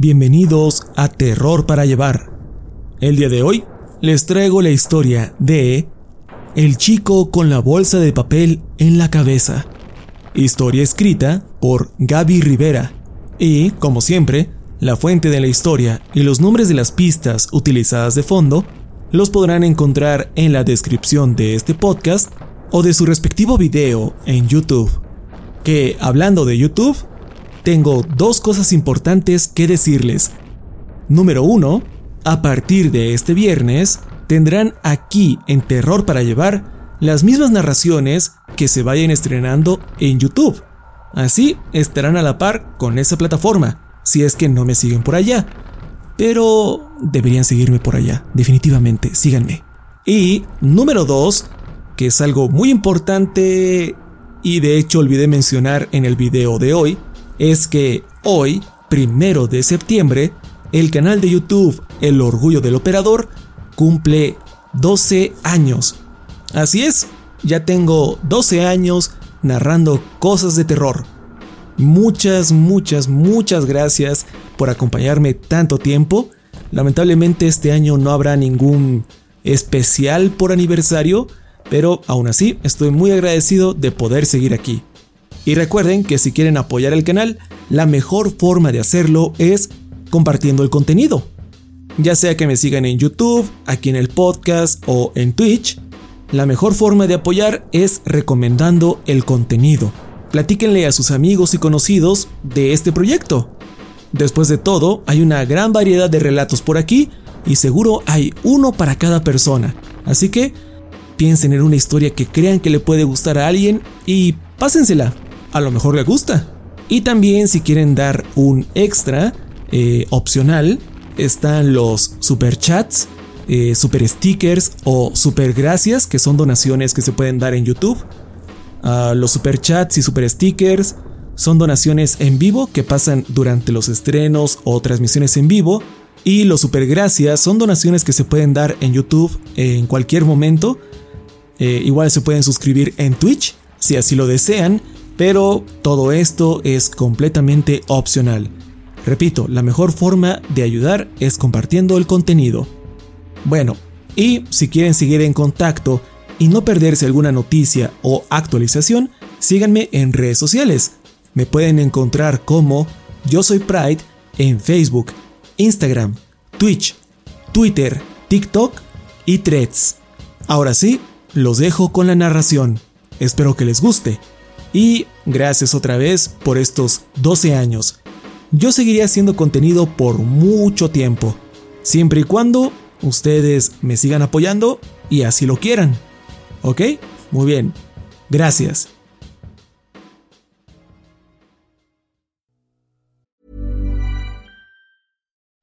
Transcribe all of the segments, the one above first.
Bienvenidos a Terror para Llevar. El día de hoy les traigo la historia de El chico con la bolsa de papel en la cabeza. Historia escrita por Gaby Rivera. Y, como siempre, la fuente de la historia y los nombres de las pistas utilizadas de fondo los podrán encontrar en la descripción de este podcast o de su respectivo video en YouTube. Que, hablando de YouTube, tengo dos cosas importantes que decirles. Número uno, a partir de este viernes tendrán aquí en Terror para Llevar las mismas narraciones que se vayan estrenando en YouTube. Así estarán a la par con esa plataforma, si es que no me siguen por allá. Pero deberían seguirme por allá, definitivamente, síganme. Y número dos, que es algo muy importante y de hecho olvidé mencionar en el video de hoy, es que hoy, primero de septiembre, el canal de YouTube El Orgullo del Operador cumple 12 años. Así es, ya tengo 12 años narrando cosas de terror. Muchas, muchas, muchas gracias por acompañarme tanto tiempo. Lamentablemente este año no habrá ningún especial por aniversario, pero aún así estoy muy agradecido de poder seguir aquí. Y recuerden que si quieren apoyar el canal, la mejor forma de hacerlo es compartiendo el contenido. Ya sea que me sigan en YouTube, aquí en el podcast o en Twitch, la mejor forma de apoyar es recomendando el contenido. Platíquenle a sus amigos y conocidos de este proyecto. Después de todo, hay una gran variedad de relatos por aquí y seguro hay uno para cada persona. Así que piensen en una historia que crean que le puede gustar a alguien y pásensela. A lo mejor le gusta. Y también si quieren dar un extra eh, opcional, están los super chats, eh, super stickers o super gracias, que son donaciones que se pueden dar en YouTube. Ah, los super chats y super stickers son donaciones en vivo que pasan durante los estrenos o transmisiones en vivo. Y los super gracias son donaciones que se pueden dar en YouTube en cualquier momento. Eh, igual se pueden suscribir en Twitch si así lo desean, pero todo esto es completamente opcional. Repito, la mejor forma de ayudar es compartiendo el contenido. Bueno, y si quieren seguir en contacto y no perderse alguna noticia o actualización, síganme en redes sociales. Me pueden encontrar como Yo Soy Pride en Facebook, Instagram, Twitch, Twitter, TikTok y Threads. Ahora sí, los dejo con la narración. Espero que les guste. Y gracias otra vez por estos 12 años. Yo seguiría haciendo contenido por mucho tiempo, siempre y cuando ustedes me sigan apoyando y así lo quieran. ¿Ok? Muy bien. Gracias.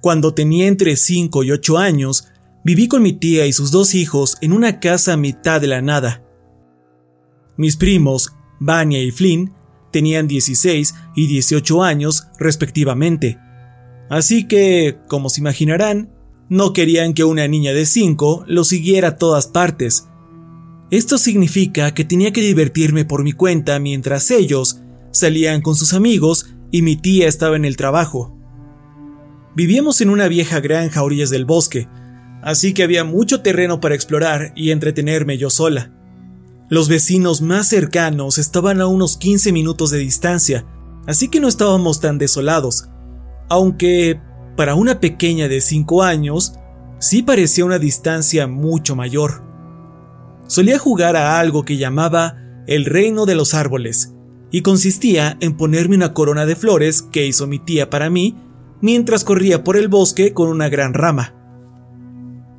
Cuando tenía entre 5 y 8 años, viví con mi tía y sus dos hijos en una casa a mitad de la nada. Mis primos, Vania y Flynn, tenían 16 y 18 años respectivamente. Así que, como se imaginarán, no querían que una niña de 5 lo siguiera a todas partes. Esto significa que tenía que divertirme por mi cuenta mientras ellos salían con sus amigos y mi tía estaba en el trabajo. Vivíamos en una vieja granja a orillas del bosque, así que había mucho terreno para explorar y entretenerme yo sola. Los vecinos más cercanos estaban a unos 15 minutos de distancia, así que no estábamos tan desolados, aunque para una pequeña de 5 años sí parecía una distancia mucho mayor. Solía jugar a algo que llamaba el reino de los árboles, y consistía en ponerme una corona de flores que hizo mi tía para mí mientras corría por el bosque con una gran rama.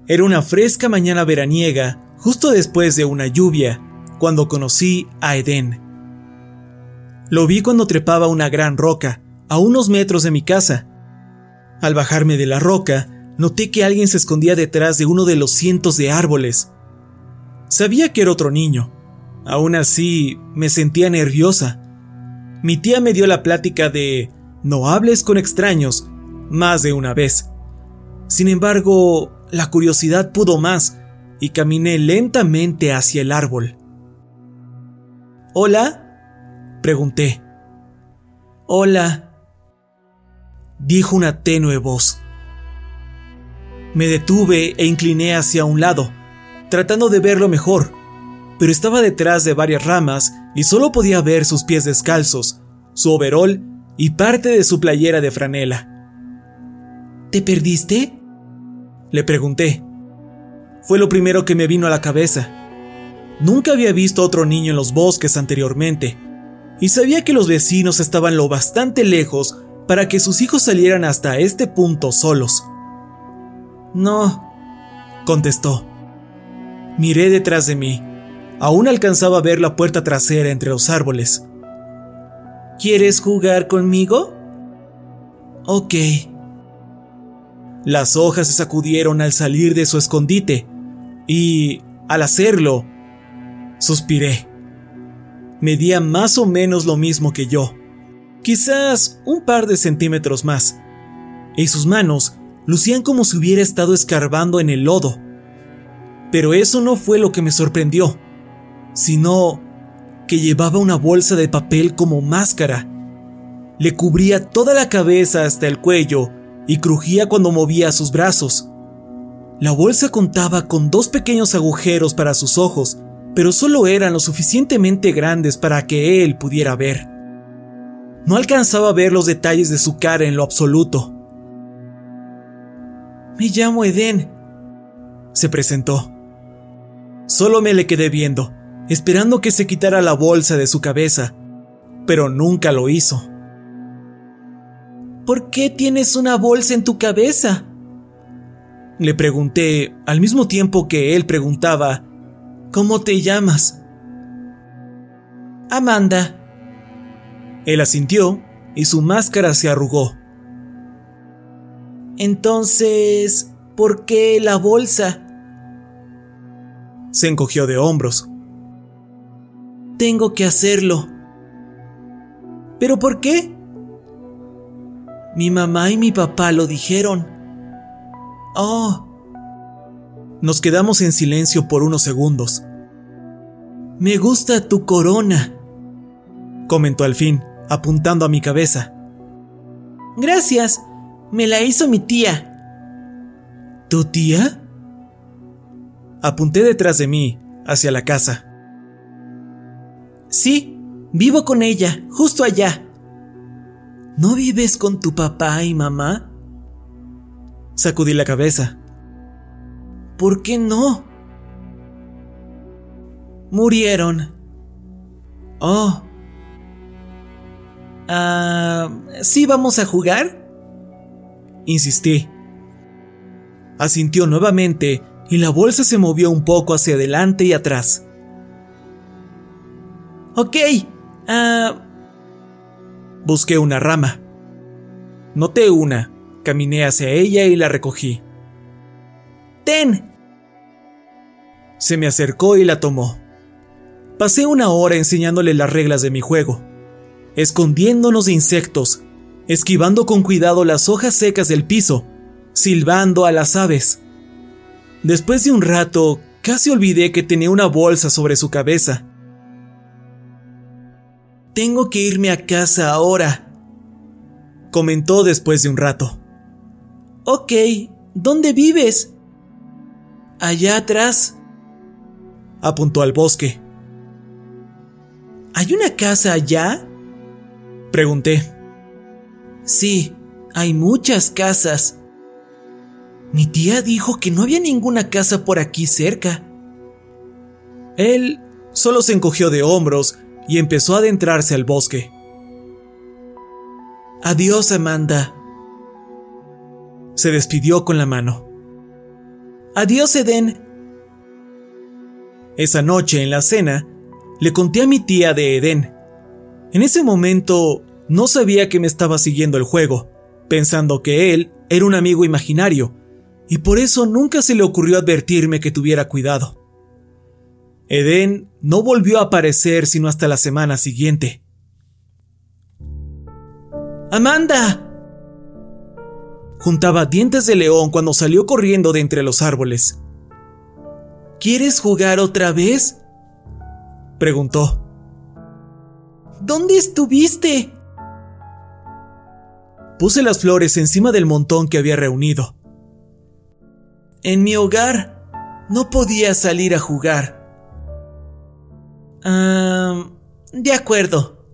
Era una fresca mañana veraniega, justo después de una lluvia, cuando conocí a Edén. Lo vi cuando trepaba una gran roca, a unos metros de mi casa. Al bajarme de la roca, noté que alguien se escondía detrás de uno de los cientos de árboles. Sabía que era otro niño. Aún así, me sentía nerviosa. Mi tía me dio la plática de no hables con extraños más de una vez. Sin embargo, la curiosidad pudo más y caminé lentamente hacia el árbol. ¿Hola? pregunté. Hola, dijo una tenue voz. Me detuve e incliné hacia un lado, tratando de verlo mejor, pero estaba detrás de varias ramas y solo podía ver sus pies descalzos, su overol y parte de su playera de franela. ¿Te perdiste? Le pregunté. Fue lo primero que me vino a la cabeza. Nunca había visto a otro niño en los bosques anteriormente, y sabía que los vecinos estaban lo bastante lejos para que sus hijos salieran hasta este punto solos. No, contestó. Miré detrás de mí. Aún alcanzaba a ver la puerta trasera entre los árboles. ¿Quieres jugar conmigo? Ok. Las hojas se sacudieron al salir de su escondite y, al hacerlo, suspiré. Medía más o menos lo mismo que yo, quizás un par de centímetros más, y sus manos lucían como si hubiera estado escarbando en el lodo. Pero eso no fue lo que me sorprendió, sino que llevaba una bolsa de papel como máscara. Le cubría toda la cabeza hasta el cuello y crujía cuando movía sus brazos. La bolsa contaba con dos pequeños agujeros para sus ojos, pero solo eran lo suficientemente grandes para que él pudiera ver. No alcanzaba a ver los detalles de su cara en lo absoluto. Me llamo Eden, se presentó. Solo me le quedé viendo, esperando que se quitara la bolsa de su cabeza, pero nunca lo hizo. ¿Por qué tienes una bolsa en tu cabeza? Le pregunté al mismo tiempo que él preguntaba, ¿Cómo te llamas? Amanda. Él asintió y su máscara se arrugó. Entonces, ¿por qué la bolsa? Se encogió de hombros. Tengo que hacerlo. ¿Pero por qué? Mi mamá y mi papá lo dijeron. Oh. Nos quedamos en silencio por unos segundos. Me gusta tu corona, comentó al fin, apuntando a mi cabeza. Gracias, me la hizo mi tía. ¿Tu tía? Apunté detrás de mí, hacia la casa. Sí, vivo con ella, justo allá. ¿No vives con tu papá y mamá? Sacudí la cabeza. ¿Por qué no? Murieron. Oh. Ah, ¿sí vamos a jugar? Insistí. Asintió nuevamente y la bolsa se movió un poco hacia adelante y atrás. Ok. Ah... Busqué una rama. Noté una, caminé hacia ella y la recogí. ¡Ten! Se me acercó y la tomó. Pasé una hora enseñándole las reglas de mi juego, escondiéndonos de insectos, esquivando con cuidado las hojas secas del piso, silbando a las aves. Después de un rato, casi olvidé que tenía una bolsa sobre su cabeza. Tengo que irme a casa ahora, comentó después de un rato. Ok, ¿dónde vives? Allá atrás, apuntó al bosque. ¿Hay una casa allá? Pregunté. Sí, hay muchas casas. Mi tía dijo que no había ninguna casa por aquí cerca. Él solo se encogió de hombros y empezó a adentrarse al bosque. Adiós, Amanda. Se despidió con la mano. Adiós, Eden. Esa noche en la cena, le conté a mi tía de Eden. En ese momento no sabía que me estaba siguiendo el juego, pensando que él era un amigo imaginario y por eso nunca se le ocurrió advertirme que tuviera cuidado. Eden no volvió a aparecer sino hasta la semana siguiente. ¡Amanda! Juntaba dientes de león cuando salió corriendo de entre los árboles. ¿Quieres jugar otra vez? preguntó. ¿Dónde estuviste? Puse las flores encima del montón que había reunido. En mi hogar no podía salir a jugar. Ah, de acuerdo.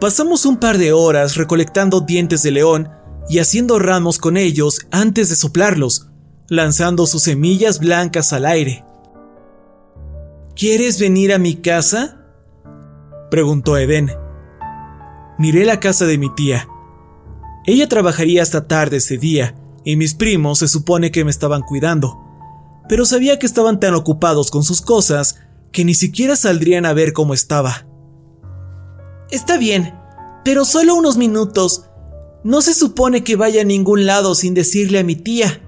Pasamos un par de horas recolectando dientes de león y haciendo ramos con ellos antes de soplarlos, lanzando sus semillas blancas al aire. ¿Quieres venir a mi casa? preguntó Eden. Miré la casa de mi tía. Ella trabajaría hasta tarde ese día y mis primos se supone que me estaban cuidando, pero sabía que estaban tan ocupados con sus cosas que ni siquiera saldrían a ver cómo estaba. Está bien, pero solo unos minutos. No se supone que vaya a ningún lado sin decirle a mi tía.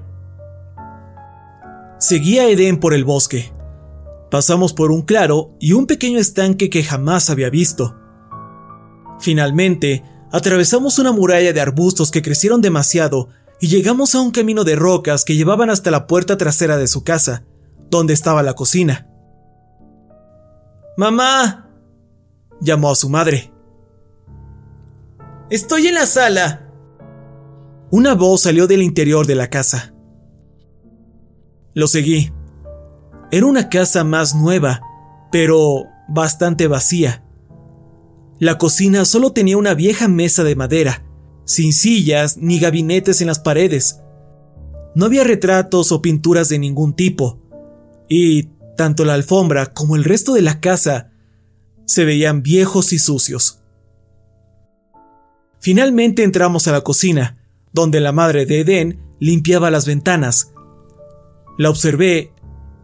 Seguí a Eden por el bosque. Pasamos por un claro y un pequeño estanque que jamás había visto. Finalmente, atravesamos una muralla de arbustos que crecieron demasiado y llegamos a un camino de rocas que llevaban hasta la puerta trasera de su casa, donde estaba la cocina. ¡Mamá! llamó a su madre. Estoy en la sala. Una voz salió del interior de la casa. Lo seguí. Era una casa más nueva, pero bastante vacía. La cocina solo tenía una vieja mesa de madera sin sillas ni gabinetes en las paredes. No había retratos o pinturas de ningún tipo, y tanto la alfombra como el resto de la casa se veían viejos y sucios. Finalmente entramos a la cocina, donde la madre de Eden limpiaba las ventanas. La observé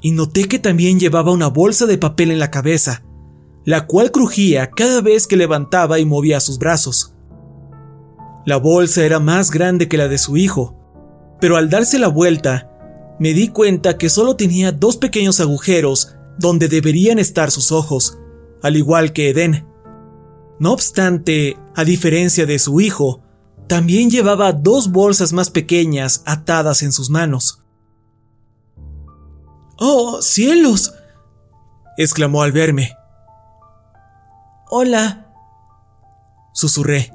y noté que también llevaba una bolsa de papel en la cabeza, la cual crujía cada vez que levantaba y movía sus brazos. La bolsa era más grande que la de su hijo, pero al darse la vuelta, me di cuenta que solo tenía dos pequeños agujeros donde deberían estar sus ojos, al igual que Eden. No obstante, a diferencia de su hijo, también llevaba dos bolsas más pequeñas atadas en sus manos. ¡Oh, cielos! exclamó al verme. Hola, susurré.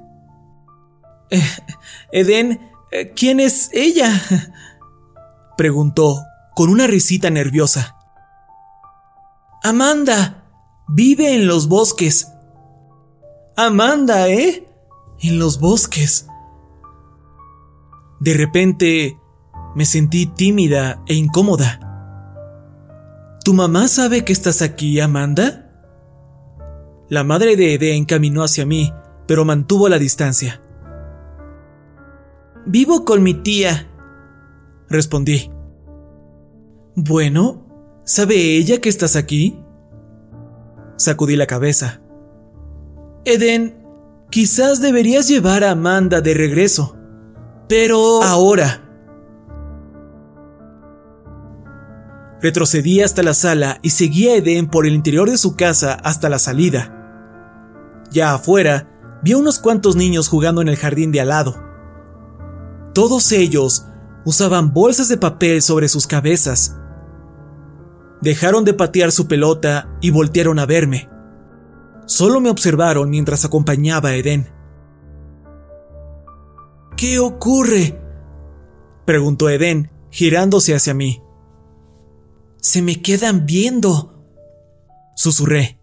Eh, Eden, eh, ¿quién es ella? Preguntó con una risita nerviosa. Amanda, vive en los bosques. Amanda, ¿eh? En los bosques. De repente me sentí tímida e incómoda. ¿Tu mamá sabe que estás aquí, Amanda? La madre de Eden caminó hacia mí, pero mantuvo la distancia. Vivo con mi tía, respondí. Bueno, ¿sabe ella que estás aquí? Sacudí la cabeza. Eden, quizás deberías llevar a Amanda de regreso. Pero... Ahora. Retrocedí hasta la sala y seguí a Eden por el interior de su casa hasta la salida. Ya afuera, vi a unos cuantos niños jugando en el jardín de al lado. Todos ellos usaban bolsas de papel sobre sus cabezas. Dejaron de patear su pelota y voltearon a verme. Solo me observaron mientras acompañaba a Eden. ¿Qué ocurre? preguntó Eden, girándose hacia mí. Se me quedan viendo, susurré.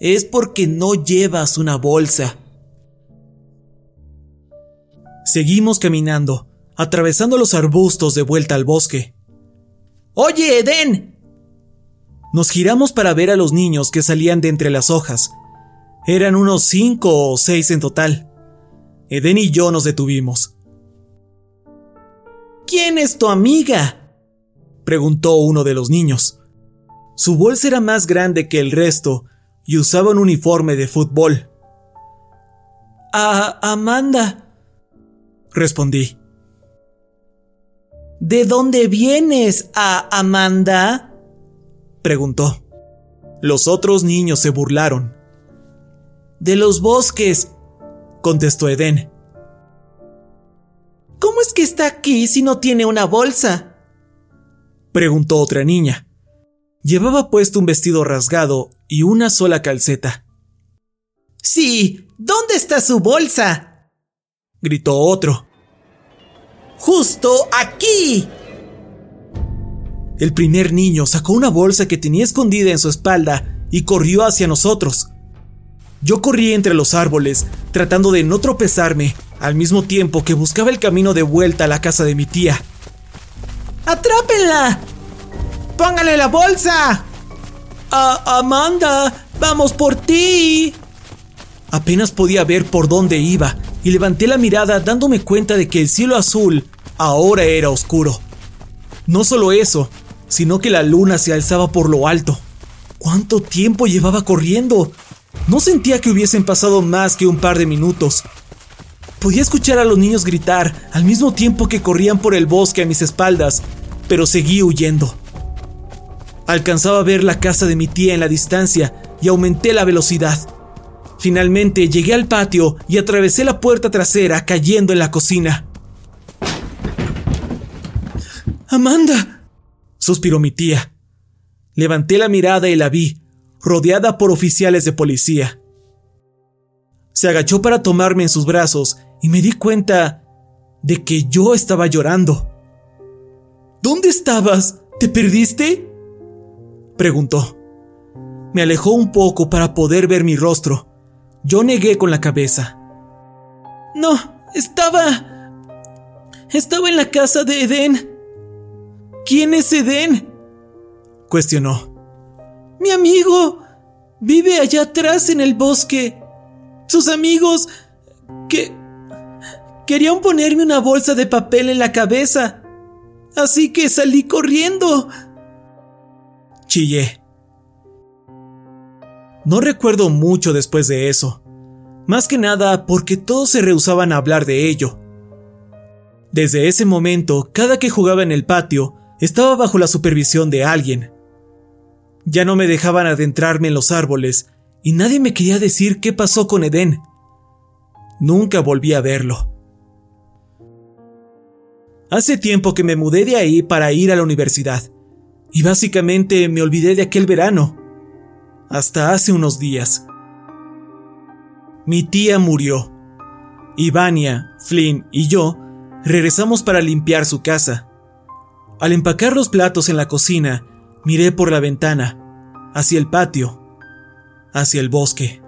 Es porque no llevas una bolsa. Seguimos caminando, atravesando los arbustos de vuelta al bosque. ¡Oye, Eden! Nos giramos para ver a los niños que salían de entre las hojas. Eran unos cinco o seis en total. Eden y yo nos detuvimos. ¿Quién es tu amiga? preguntó uno de los niños. Su bolsa era más grande que el resto y usaba un uniforme de fútbol. A Amanda, respondí. ¿De dónde vienes, a Amanda? preguntó. Los otros niños se burlaron. De los bosques, contestó Eden. ¿Cómo es que está aquí si no tiene una bolsa? preguntó otra niña. Llevaba puesto un vestido rasgado y una sola calceta. Sí, ¿dónde está su bolsa? gritó otro. ¡Justo aquí! El primer niño sacó una bolsa que tenía escondida en su espalda y corrió hacia nosotros. Yo corrí entre los árboles, tratando de no tropezarme, al mismo tiempo que buscaba el camino de vuelta a la casa de mi tía. ¡Atrápenla! ¡Póngale la bolsa! Amanda, vamos por ti. Apenas podía ver por dónde iba y levanté la mirada dándome cuenta de que el cielo azul ahora era oscuro. No solo eso, sino que la luna se alzaba por lo alto. ¿Cuánto tiempo llevaba corriendo? No sentía que hubiesen pasado más que un par de minutos. Podía escuchar a los niños gritar al mismo tiempo que corrían por el bosque a mis espaldas, pero seguí huyendo. Alcanzaba a ver la casa de mi tía en la distancia y aumenté la velocidad. Finalmente llegué al patio y atravesé la puerta trasera cayendo en la cocina. Amanda, suspiró mi tía. Levanté la mirada y la vi, rodeada por oficiales de policía. Se agachó para tomarme en sus brazos y me di cuenta de que yo estaba llorando. ¿Dónde estabas? ¿Te perdiste? preguntó. Me alejó un poco para poder ver mi rostro yo negué con la cabeza. No, estaba... Estaba en la casa de Eden. ¿Quién es Eden? cuestionó. Mi amigo. Vive allá atrás en el bosque. Sus amigos... que... Querían ponerme una bolsa de papel en la cabeza. Así que salí corriendo. Chillé. No recuerdo mucho después de eso, más que nada porque todos se rehusaban a hablar de ello. Desde ese momento, cada que jugaba en el patio, estaba bajo la supervisión de alguien. Ya no me dejaban adentrarme en los árboles y nadie me quería decir qué pasó con Edén. Nunca volví a verlo. Hace tiempo que me mudé de ahí para ir a la universidad, y básicamente me olvidé de aquel verano, hasta hace unos días. Mi tía murió. y Vania, Flynn y yo regresamos para limpiar su casa. Al empacar los platos en la cocina, miré por la ventana, hacia el patio, hacia el bosque.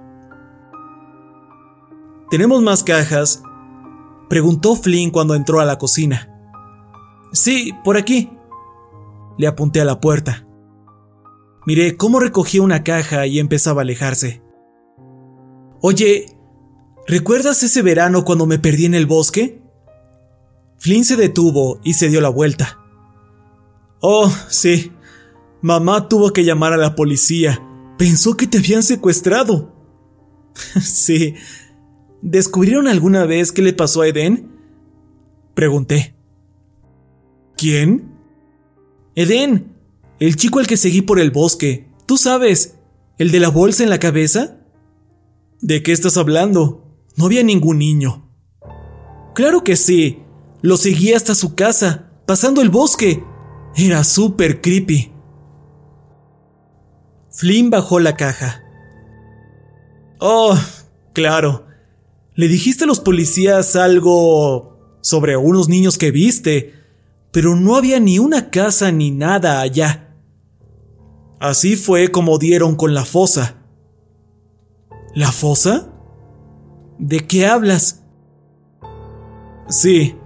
¿Tenemos más cajas? Preguntó Flynn cuando entró a la cocina. Sí, por aquí. Le apunté a la puerta. Miré cómo recogía una caja y empezaba a alejarse. Oye, ¿recuerdas ese verano cuando me perdí en el bosque? Flynn se detuvo y se dio la vuelta. Oh, sí. Mamá tuvo que llamar a la policía. Pensó que te habían secuestrado. sí. ¿Descubrieron alguna vez qué le pasó a Eden? Pregunté. ¿Quién? Eden, el chico al que seguí por el bosque. Tú sabes, el de la bolsa en la cabeza. ¿De qué estás hablando? No había ningún niño. Claro que sí. Lo seguí hasta su casa, pasando el bosque. Era súper creepy. Flynn bajó la caja. Oh, claro. Le dijiste a los policías algo sobre unos niños que viste, pero no había ni una casa ni nada allá. Así fue como dieron con la fosa. ¿La fosa? ¿De qué hablas? Sí.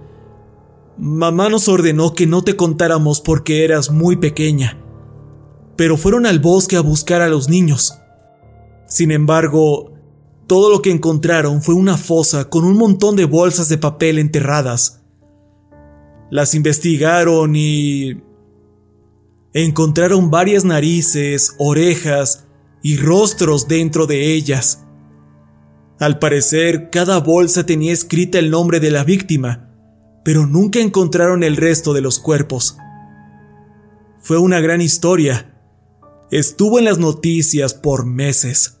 Mamá nos ordenó que no te contáramos porque eras muy pequeña pero fueron al bosque a buscar a los niños. Sin embargo, todo lo que encontraron fue una fosa con un montón de bolsas de papel enterradas. Las investigaron y... encontraron varias narices, orejas y rostros dentro de ellas. Al parecer, cada bolsa tenía escrita el nombre de la víctima, pero nunca encontraron el resto de los cuerpos. Fue una gran historia, estuvo en las noticias por meses.